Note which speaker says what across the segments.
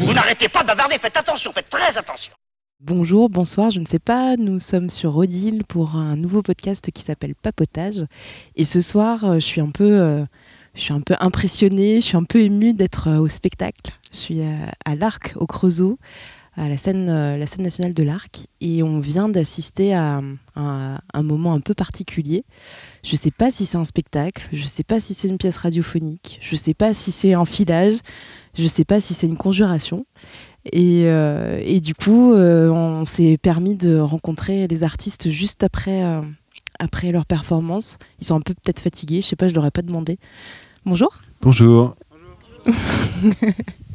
Speaker 1: Vous n'arrêtez pas de bavarder, faites attention, faites très attention.
Speaker 2: Bonjour, bonsoir, je ne sais pas, nous sommes sur Odile pour un nouveau podcast qui s'appelle Papotage. Et ce soir, euh, je suis un peu, euh, je suis un peu impressionnée, je suis un peu émue d'être euh, au spectacle. Je suis à, l'Arc, au Creusot, à la scène, la scène nationale de l'Arc, et on vient d'assister à, à, un moment un peu particulier. Je ne sais pas si c'est un spectacle, je ne sais pas si c'est une pièce radiophonique, je ne sais pas si c'est un filage, je ne sais pas si c'est une conjuration. Et, euh, et du coup, euh, on s'est permis de rencontrer les artistes juste après, euh, après leur performance. Ils sont un peu peut-être fatigués, je sais pas, je leur ai pas demandé. Bonjour.
Speaker 3: Bonjour.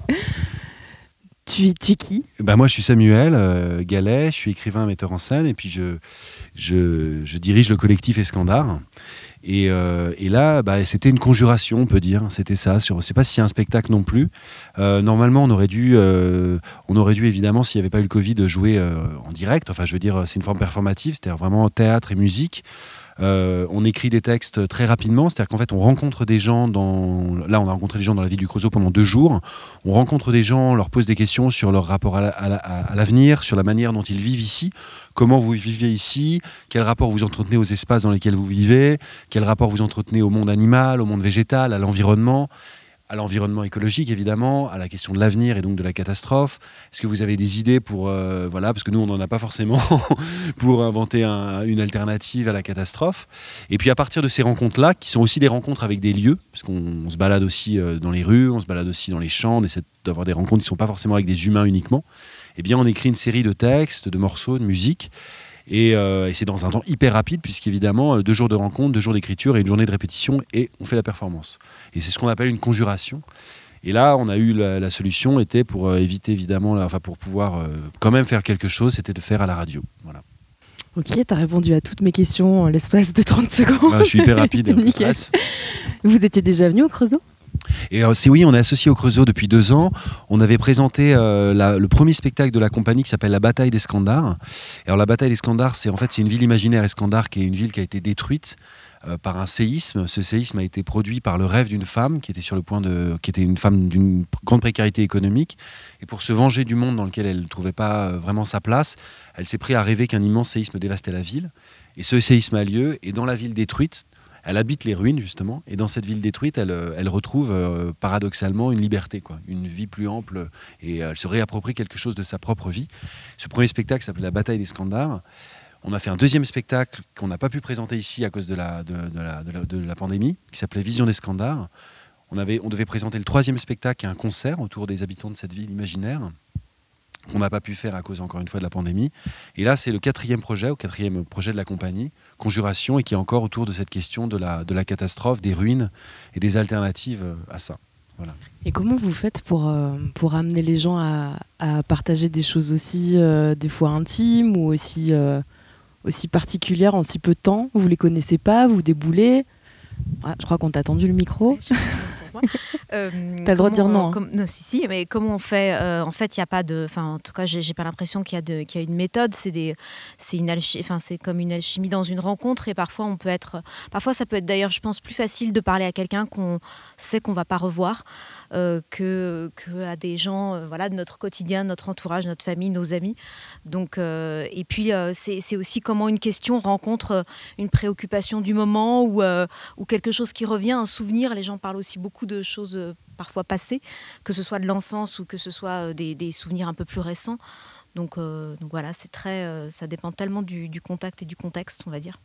Speaker 2: tu, tu es qui?
Speaker 3: Bah Moi, je suis Samuel Gallet, je suis écrivain, metteur en scène, et puis je, je, dirige le collectif Escandard. Euh, et, là, bah, c'était une conjuration, on peut dire. C'était ça. Je ne sais pas si un spectacle non plus. Euh, normalement, on aurait dû, euh, on aurait dû évidemment, s'il n'y avait pas eu le Covid, jouer en direct. Enfin, je veux dire, c'est une forme performative, c'est-à-dire vraiment théâtre et musique. Euh, on écrit des textes très rapidement, c'est-à-dire qu'en fait, on rencontre des gens dans. Là, on a rencontré des gens dans la ville du Creusot pendant deux jours. On rencontre des gens, on leur pose des questions sur leur rapport à l'avenir, sur la manière dont ils vivent ici, comment vous vivez ici, quel rapport vous entretenez aux espaces dans lesquels vous vivez, quel rapport vous entretenez au monde animal, au monde végétal, à l'environnement? À l'environnement écologique évidemment, à la question de l'avenir et donc de la catastrophe. Est-ce que vous avez des idées pour euh, voilà parce que nous on n'en a pas forcément pour inventer une alternative à la catastrophe. Et puis à partir de ces rencontres là, qui sont aussi des rencontres avec des lieux, parce qu'on se balade aussi euh, dans les rues, on se balade aussi dans les champs, on essaie d'avoir des rencontres qui ne sont pas forcément avec des humains uniquement. Eh bien on écrit une série de textes, de morceaux, de musique euh, et, c'est dans un temps hyper rapide, puisqu'évidemment, euh, deux jours de rencontre, deux jours d'écriture et une journée de répétition, et on fait la performance. Et c'est ce qu'on appelle une conjuration. Et là, on a eu la, solution était pour euh, éviter évidemment, enfin pour pouvoir quand même faire quelque chose, c'était de faire à la radio. Voilà.
Speaker 2: Ok, tu as répondu à toutes mes questions en l'espace de 30 secondes.
Speaker 3: Ah, je suis hyper rapide.
Speaker 2: Vous étiez déjà venu au Creusot?
Speaker 3: Et euh, c'est oui, on est associé au Creusot depuis deux ans. On avait présenté euh, le premier spectacle de la compagnie qui s'appelle La Bataille des Scandars. alors la Bataille des Scandars, c'est en fait c'est une ville imaginaire, Escandar, qui est une ville qui a été détruite euh, par un séisme. Ce séisme a été produit par le rêve d'une femme qui était sur le point de, qui était une femme d'une grande précarité économique. Et pour se venger du monde dans lequel elle ne trouvait pas vraiment sa place, elle s'est pris à rêver qu'un immense séisme dévastait la ville. Et ce séisme a lieu, et dans la ville détruite, elle habite les ruines justement, et dans cette ville détruite, elle, euh, elle retrouve euh, paradoxalement une liberté, quoi, une vie plus ample, et elle se réapproprie quelque chose de sa propre vie. Ce premier spectacle s'appelle La bataille des Scandars. On a fait un deuxième spectacle qu'on n'a pas pu présenter ici à cause de la, de, la, de la, pandémie, qui s'appelait Vision des Scandars. On, avait, on devait présenter le troisième spectacle, un concert autour des habitants de cette ville imaginaire qu'on n'a pas pu faire à cause, encore une fois, de la pandémie. Et là, c'est le quatrième projet, au quatrième projet de la compagnie, Conjuration, et qui est encore autour de cette question de la, de la catastrophe, des ruines et des alternatives euh, à ça. Voilà.
Speaker 2: Et comment vous faites pour, euh, pour amener les gens à, à partager des choses aussi, euh, des fois intimes ou aussi, aussi particulières en si peu de temps? Vous les connaissez pas, vous déboulez? Ah, Je crois qu'on t'a tendu le micro.
Speaker 4: Euh, T'as le droit de dire non. Hein. non. si, si, mais comment on fait euh, En fait, il n'y a pas de. Enfin, en tout cas, j'ai pas l'impression qu'il y, y, a une méthode. C'est des, c'est une enfin, c'est comme une alchimie dans une rencontre. Et parfois, on peut être. Parfois, ça peut être d'ailleurs, je pense, plus facile de parler à quelqu'un qu'on sait qu'on va pas revoir euh, que, à des gens, euh, voilà, de notre quotidien, notre entourage, notre famille, nos amis. Donc, et puis, c'est aussi comment une question rencontre une préoccupation du moment ou, quelque chose qui revient, un souvenir. Les gens parlent aussi beaucoup de choses euh, parfois passées, que ce soit de l'enfance ou que ce soit euh, des, souvenirs un peu plus récents. Donc, euh, donc voilà, c'est très, ça dépend tellement du, contact et du contexte, on va dire.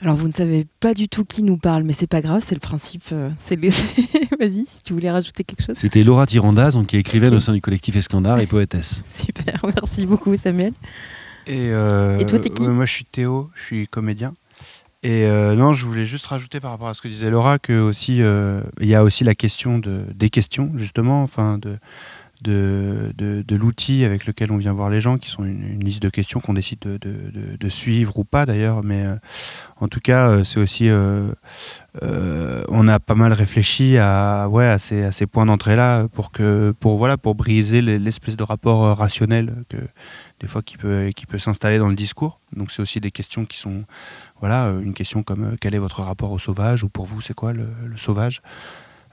Speaker 2: Alors vous ne savez pas du tout qui nous parle, mais c'est pas grave, c'est le principe. c'est Vas-y, si tu voulais rajouter quelque chose.
Speaker 3: C'était Laura Tirandaz, donc, qui écrivait au sein du collectif Escandard et poétesse.
Speaker 2: Super, merci beaucoup Samuel.
Speaker 5: Et, et toi, t'es qui Moi, je suis Théo, je suis comédien. Et euh, non, je voulais juste rajouter par rapport à ce que disait Laura que aussi euh, il y a aussi la question de des questions justement, enfin de de, de, l'outil avec lequel on vient voir les gens, qui sont une, liste de questions qu'on décide de, de, suivre ou pas d'ailleurs. Mais euh, en tout cas, euh, c'est aussi. Euh, on a pas mal réfléchi à, ouais, à, ces, à ces points d'entrée-là pour, pour, voilà, pour briser l'espèce de rapport rationnel que, des fois qui peut, qui peut s'installer dans le discours. Donc c'est aussi des questions qui sont. Voilà, une question comme quel est votre rapport au sauvage ou pour vous, c'est quoi le, sauvage?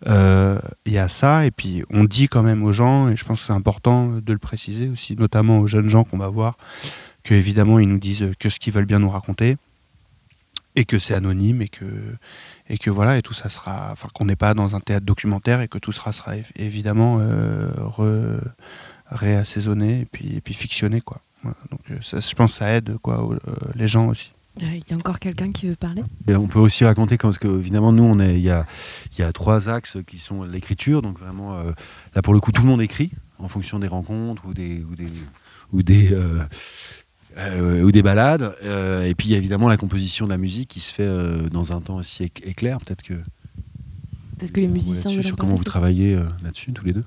Speaker 5: Il y a ça, et puis on dit quand même aux gens, et je pense que c'est important de le préciser aussi, notamment aux jeunes gens qu'on va voir, que évidemment ils nous disent que ce qu'ils veulent bien nous raconter, et que c'est anonyme, et que, et que voilà, et tout ça sera, enfin qu'on n'est pas dans un théâtre documentaire, et que tout sera, évidemment euh, réassaisonné, et puis, et puis fictionné, quoi. donc euh, ça, je pense que ça aide quoi, les gens aussi.
Speaker 2: Euh, il y a encore quelqu'un qui veut parler?
Speaker 3: On peut aussi raconter, parce que évidemment, nous, on est, il, y a, il y a trois axes qui sont l'écriture. Donc vraiment, euh, là, pour le coup, tout le monde écrit en fonction des rencontres ou des, ou des, ou des, euh, ou des balades. et puis, il y a évidemment la composition de la musique qui se fait dans un temps aussi éclair. Peut-être que.
Speaker 2: Peut-être que les musiciens.
Speaker 3: Sur comment vous travaillez là-dessus, tous les deux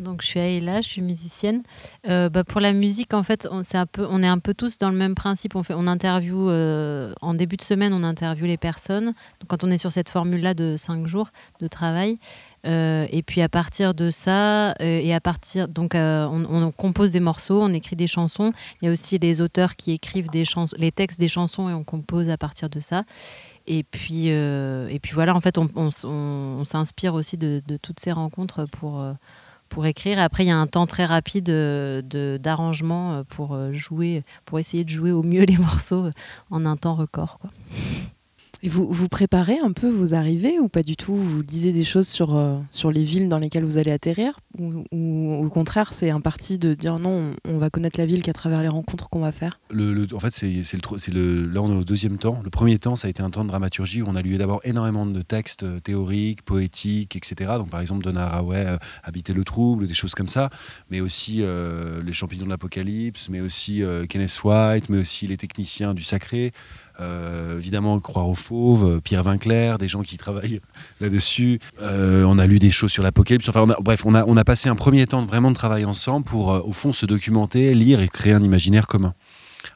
Speaker 6: donc je suis Aïla, je suis musicienne. Euh, bah, pour la musique, en fait, on, est un peu, on est un peu tous dans le même principe. On, fait, on interview, euh, en début de semaine, on interviewe les personnes. Donc, quand on est sur cette formule-là de cinq jours de travail. Euh, et puis à partir de ça, et à partir donc on, compose des morceaux, on écrit des chansons. Il y a aussi les auteurs qui écrivent des chansons, les textes des chansons et on compose à partir de ça. Et puis, et puis voilà, en fait, on, s'inspire aussi de, de, toutes ces rencontres pour pour écrire. Après, il y a un temps très rapide euh, d'arrangement euh, pour euh, jouer, pour essayer de jouer au mieux les morceaux en un temps record.
Speaker 2: Vous, vous préparez un peu vos arrivées ou pas du tout? Vous lisez des choses sur, euh, sur les villes dans lesquelles vous allez atterrir? Ou, au contraire, c'est un parti de dire non, on, va connaître la ville qu'à travers les rencontres qu'on va faire?
Speaker 3: Le, En fait, c'est le, le, là, on est au deuxième temps. Le premier temps, ça a été un temps de dramaturgie où on a lu d'abord énormément de textes euh, théoriques, poétiques, etc. Donc, par exemple, Donna Haraway, euh, Habiter le trouble, des choses comme ça, mais aussi Les champignons de l'apocalypse, mais aussi Kenneth White, mais aussi les techniciens du sacré. Euh, évidemment, Croire aux fauves, euh, Pierre Vinclair, des gens qui travaillent là-dessus. Euh, on a lu des choses sur l'apocalypse. Enfin, bref, on a, on a passé un premier temps vraiment de travail ensemble pour, au fond, se documenter, lire et créer un imaginaire commun.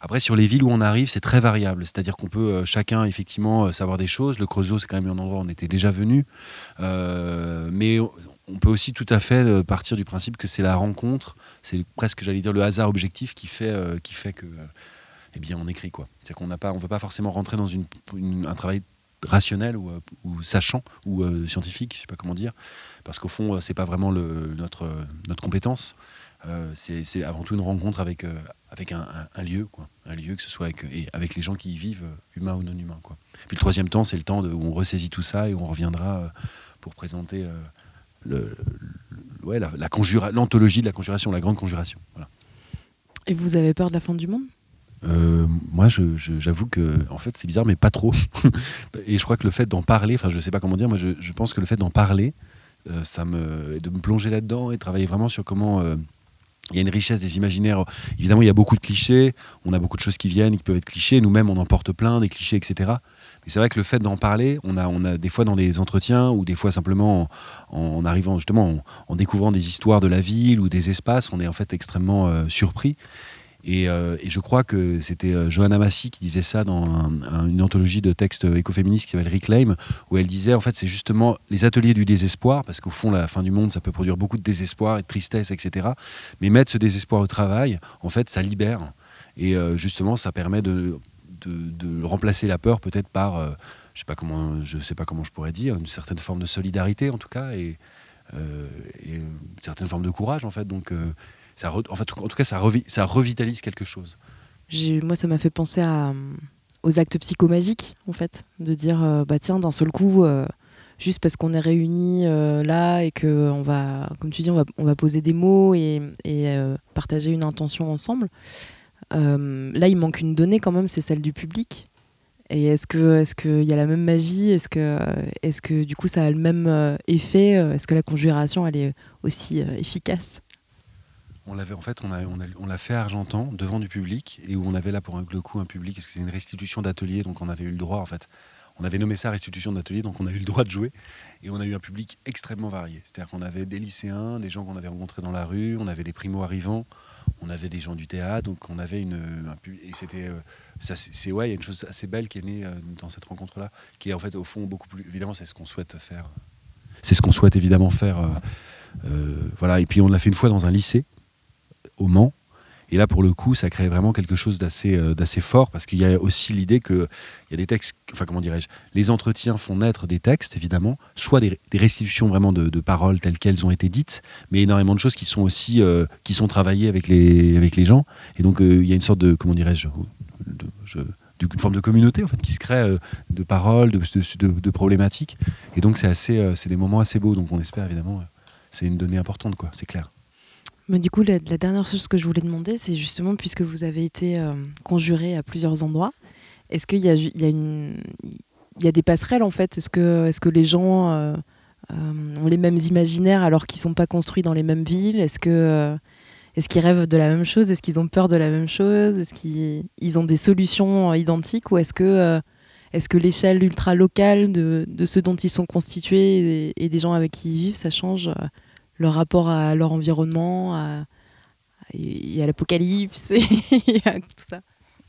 Speaker 3: Après, sur les villes où on arrive, c'est très variable. C'est-à-dire qu'on peut chacun, effectivement, savoir des choses. Le Creusot, c'est quand même un endroit où on était déjà venu. mais on peut aussi tout à fait partir du principe que c'est la rencontre, c'est presque, j'allais dire, le hasard objectif qui fait, qui fait que eh bien on écrit quoi. C'est qu'on n'a pas, on veut pas forcément rentrer dans un travail rationnel ou, euh, sachant ou euh, scientifique, je sais pas comment dire, parce qu'au fond euh, c'est pas vraiment notre notre compétence. c'est avant tout une rencontre avec avec un, lieu un lieu que ce soit avec et avec les gens qui y vivent, humains ou non humains quoi. Puis le troisième temps c'est le temps où on ressaisit tout ça et où on reviendra pour présenter l'anthologie de la conjuration, la grande conjuration.
Speaker 2: Et vous avez peur de la fin du monde?
Speaker 3: Euh, moi, j'avoue que, en fait, c'est bizarre, mais pas trop. et je crois que le fait d'en parler, enfin, je sais pas comment dire, moi, je, pense que le fait d'en parler, euh, ça me, de me plonger là-dedans et travailler vraiment sur comment. Euh, il y a une richesse des imaginaires. Évidemment, il y a beaucoup de clichés. On a beaucoup de choses qui viennent, qui peuvent être clichés. Nous-mêmes, on en porte plein, des clichés, etc. Mais c'est vrai que le fait d'en parler, on a, on a des fois dans les entretiens ou des fois simplement en, arrivant justement en, découvrant des histoires de la ville ou des espaces, on est en fait extrêmement surpris. Euh, et, je crois que c'était euh, Johanna Massy qui disait ça dans une anthologie de textes écoféministes qui s'appelle Reclaim, où elle disait en fait c'est justement les ateliers du désespoir, parce qu'au fond la fin du monde ça peut produire beaucoup de désespoir et de tristesse, etc. Mais mettre ce désespoir au travail, en fait ça libère. Et euh, justement ça permet de, remplacer la peur peut-être par, je sais pas comment, je sais pas comment je pourrais dire, une certaine forme de solidarité en tout cas, et, et une certaine forme de courage en fait. Donc en, tout cas, ça, ça revitalise quelque chose.
Speaker 2: Moi, ça m'a fait penser à, aux actes psychomagiques, en fait, de dire, euh, bah tiens, d'un seul coup, euh, juste parce qu'on est réunis euh, là et que on va, comme tu dis, on va, poser des mots et, et partager une intention ensemble. là, il manque une donnée quand même, c'est celle du public. Et est-ce que est-ce qu'il y a la même magie? Est-ce que est-ce que du coup ça a le même effet? Est-ce que la conjuration elle est aussi efficace?
Speaker 3: On l'avait en fait, on l'a fait à Argentan devant du public et où on avait là pour un, le coup un public parce que c'est une restitution d'atelier donc on avait eu le droit en fait. on avait nommé ça restitution d'atelier, donc on a eu le droit de jouer. Et on a eu un public extrêmement varié. C'est-à-dire qu'on avait des lycéens, des gens qu'on avait rencontrés dans la rue, on avait des primo-arrivants, on avait des gens du théâtre, donc on avait une. Un, et c'était. Euh, c'est ouais, il y a une chose assez belle qui est née euh, dans cette rencontre-là, qui est en fait au fond beaucoup plus. Évidemment, c'est ce qu'on souhaite faire. C'est ce qu'on souhaite évidemment faire. Euh, voilà. Et puis on l'a fait une fois dans un lycée, au Mans. Et là, pour le coup, ça crée vraiment quelque chose d'assez euh, d'assez fort parce qu'il y a aussi l'idée qu'il y a des textes, enfin comment dirais-je, les entretiens font naître des textes, évidemment, soit des, restitutions vraiment de, paroles telles qu'elles ont été dites, mais énormément de choses qui sont aussi euh, qui sont travaillées avec les, avec les gens. Et donc, euh, il y a une sorte de, comment dirais-je, une forme de communauté en fait qui se crée de paroles, de, de, de, problématiques. Et donc, c'est assez, c'est des moments assez beaux. Donc, on espère évidemment, c'est une donnée importante, quoi. C'est clair.
Speaker 2: Du coup, la, dernière chose que je voulais demander, c'est justement, puisque vous avez été euh, conjuré à plusieurs endroits, est-ce qu'il y a, des passerelles en fait? Est-ce que, les gens euh, euh, ont les mêmes imaginaires alors qu'ils ne sont pas construits dans les mêmes villes? Est-ce que est-ce qu'ils rêvent de la même chose? Est-ce qu'ils ont peur de la même chose? Est-ce qu'ils ont des solutions identiques? Ou est-ce que, l'échelle ultra locale de, ceux dont ils sont constitués et, des gens avec qui ils vivent, ça change leur rapport à leur environnement, à, à l'apocalypse et à tout ça.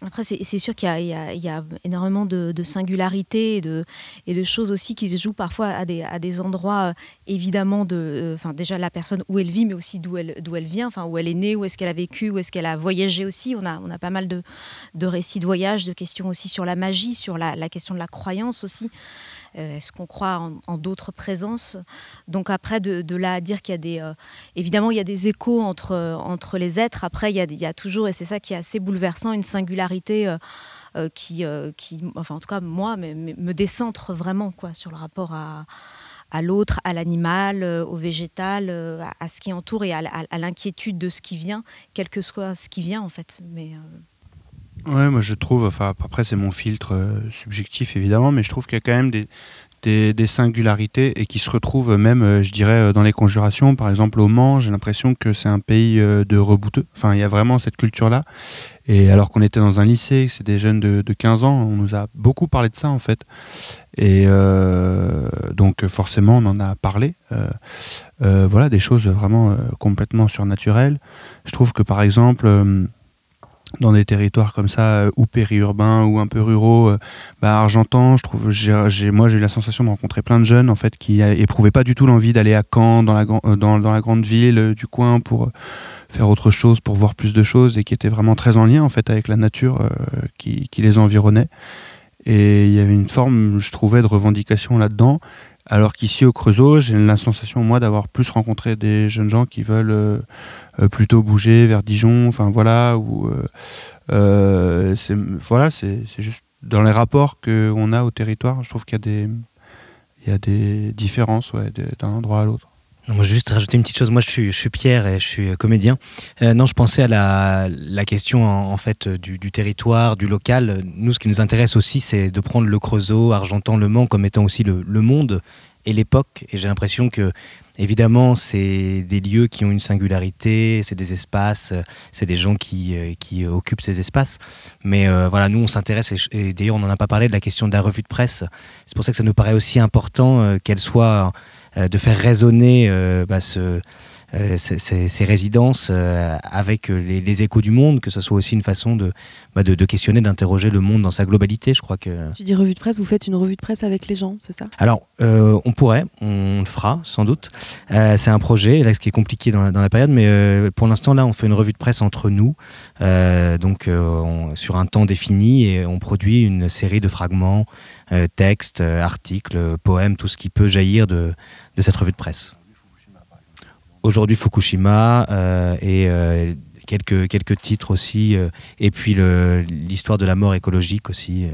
Speaker 4: Après, c'est sûr qu'il y, y, a énormément de, de singularités et de, et de, choses aussi qui se jouent parfois à des, à des endroits, euh, évidemment, de, euh, déjà la personne où elle vit, mais aussi d'où elle, elle vient, où elle est née, où est-ce qu'elle a vécu, où est-ce qu'elle a voyagé aussi. On a, on a pas mal de, de, récits de voyage, de questions aussi sur la magie, sur la question de la croyance aussi. Euh, est-ce qu'on croit en, d'autres présences? Donc après, de, là à dire qu'il y a des... Euh, évidemment, il y a des échos entre, entre les êtres. Après, il y a, il y a toujours, et c'est ça qui est assez bouleversant, une singularité euh, qui, qui, enfin en tout cas moi, me, décentre vraiment quoi, sur le rapport à à l'autre, à l'animal, au végétal, à, ce qui entoure et à, l'inquiétude de ce qui vient, quel que soit ce qui vient en fait. Mais
Speaker 5: Ouais, moi je trouve, enfin après c'est mon filtre euh, subjectif évidemment, mais je trouve qu'il y a quand même des, des, singularités et qui se retrouvent même, euh, je dirais, euh, dans les conjurations. Par exemple au Mans, j'ai l'impression que c'est un pays de rebouteux. Enfin, il y a vraiment cette culture-là. Et alors qu'on était dans un lycée, c'est des jeunes de, de, 15 ans, on nous a beaucoup parlé de ça en fait. Et donc forcément on en a parlé. voilà, des choses vraiment complètement surnaturelles. Je trouve que par exemple dans des territoires comme ça euh, ou périurbains ou un peu ruraux euh, bah, Argentan je trouve moi j'ai eu la sensation de rencontrer plein de jeunes en fait qui éprouvaient pas du tout l'envie d'aller à Caen dans la euh, grande ville du coin pour faire autre chose pour voir plus de choses et qui étaient vraiment très en lien en fait avec la nature qui les environnait. Et il y avait une forme je trouvais de revendication là-dedans alors qu'ici au Creusot, j'ai la sensation moi d'avoir plus rencontré des jeunes gens qui veulent euh, euh, plutôt bouger vers Dijon, enfin voilà, ou euh, c'est voilà, c'est juste dans les rapports qu'on a au territoire, je trouve qu'il y a des différences d'un endroit à l'autre.
Speaker 7: Juste rajouter une petite chose. Moi, je suis, Pierre et je suis comédien. non, je pensais à la, question en, fait du, du, territoire, du local. Nous, ce qui nous intéresse aussi, c'est de prendre le Creusot, Argentan, Le Mans comme étant aussi le, monde et l'époque. Et j'ai l'impression que, évidemment, c'est des lieux qui ont une singularité, c'est des espaces, c'est des gens qui, euh, qui occupent ces espaces. Mais euh, voilà, nous, on s'intéresse, et, d'ailleurs, on n'en a pas parlé de la question de la revue de presse. C'est pour ça que ça nous paraît aussi important euh, qu'elle soit, de faire résonner bah, ce euh, ces, résidences euh, avec les, échos du monde, que ce soit aussi une façon de, bah, de, questionner, d'interroger le monde dans sa globalité. Je crois que.
Speaker 2: Tu dis revue de presse, vous faites une revue de presse avec les gens, c'est ça?
Speaker 7: Alors, euh, on pourrait, on le fera sans doute. c'est un projet, là, ce qui est compliqué dans, la période, mais pour l'instant, là, on fait une revue de presse entre nous, donc sur un temps défini, et on produit une série de fragments, textes, articles, poèmes, tout ce qui peut jaillir de, de cette revue de presse aujourd'hui Fukushima euh, et euh, quelques, quelques titres aussi, euh, et puis l'histoire de la mort écologique aussi.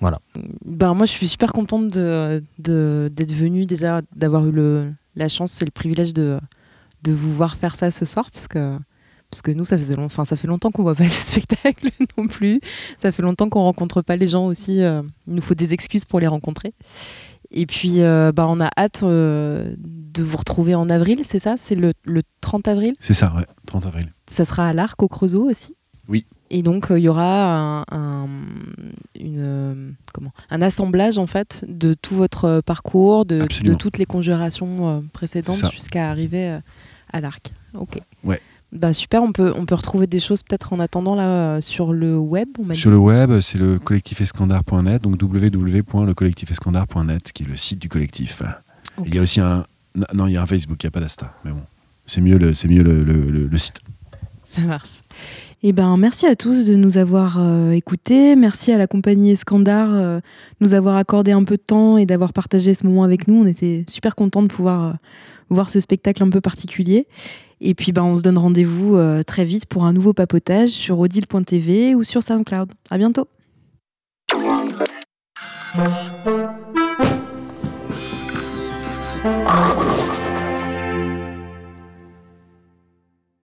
Speaker 7: voilà.
Speaker 2: Ben, moi, je suis super contente d'être de, d'être venue déjà, d'avoir eu le, la chance et le privilège de, de vous voir faire ça ce soir, parce que, parce que nous, ça, faisait long, ça fait longtemps qu'on voit pas de spectacle non plus. Ça fait longtemps qu'on rencontre pas les gens aussi. il nous faut des excuses pour les rencontrer. Et puis, bah, on a hâte de vous retrouver en avril, c'est ça? C'est le, 30 avril?
Speaker 3: C'est ça, ouais, 30 avril.
Speaker 2: Ça sera à l'Arc au Creusot aussi?
Speaker 3: Oui.
Speaker 2: Et donc, il y aura un, une, comment, un assemblage en fait de tout votre parcours, de, de toutes les conjurations précédentes jusqu'à arriver à l'arc. Ok.
Speaker 3: Ouais.
Speaker 2: Bah super, on peut, on peut retrouver des choses peut-être en attendant là sur le web.
Speaker 3: sur le web, c'est le collectifescandard.net, donc www.lecollectifescandard.net, qui est le site du collectif. Il y a aussi un, non, il y a un Facebook, il n'y a pas d'Asta, mais bon, c'est mieux le, mieux le, le, site.
Speaker 2: Ça marche. Eh ben, merci à tous de nous avoir euh, écoutés. Merci à la compagnie Escandar euh, de nous avoir accordé un peu de temps et d'avoir partagé ce moment avec nous. On était super contents de pouvoir euh, voir ce spectacle un peu particulier. Et puis, ben, on se donne rendez-vous très vite pour un nouveau papotage sur odile.tv ou sur SoundCloud. À bientôt.